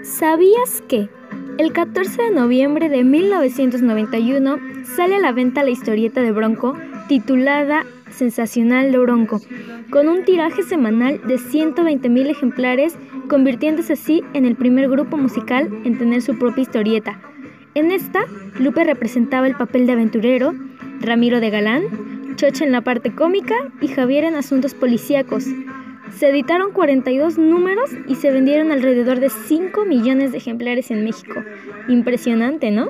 ¿Sabías que? El 14 de noviembre de 1991 sale a la venta la historieta de Bronco titulada Sensacional de Bronco, con un tiraje semanal de 120.000 ejemplares, convirtiéndose así en el primer grupo musical en tener su propia historieta. En esta, Lupe representaba el papel de aventurero, Ramiro de galán, Chocha en la parte cómica y Javier en asuntos policíacos. Se editaron 42 números y se vendieron alrededor de 5 millones de ejemplares en México. Impresionante, ¿no?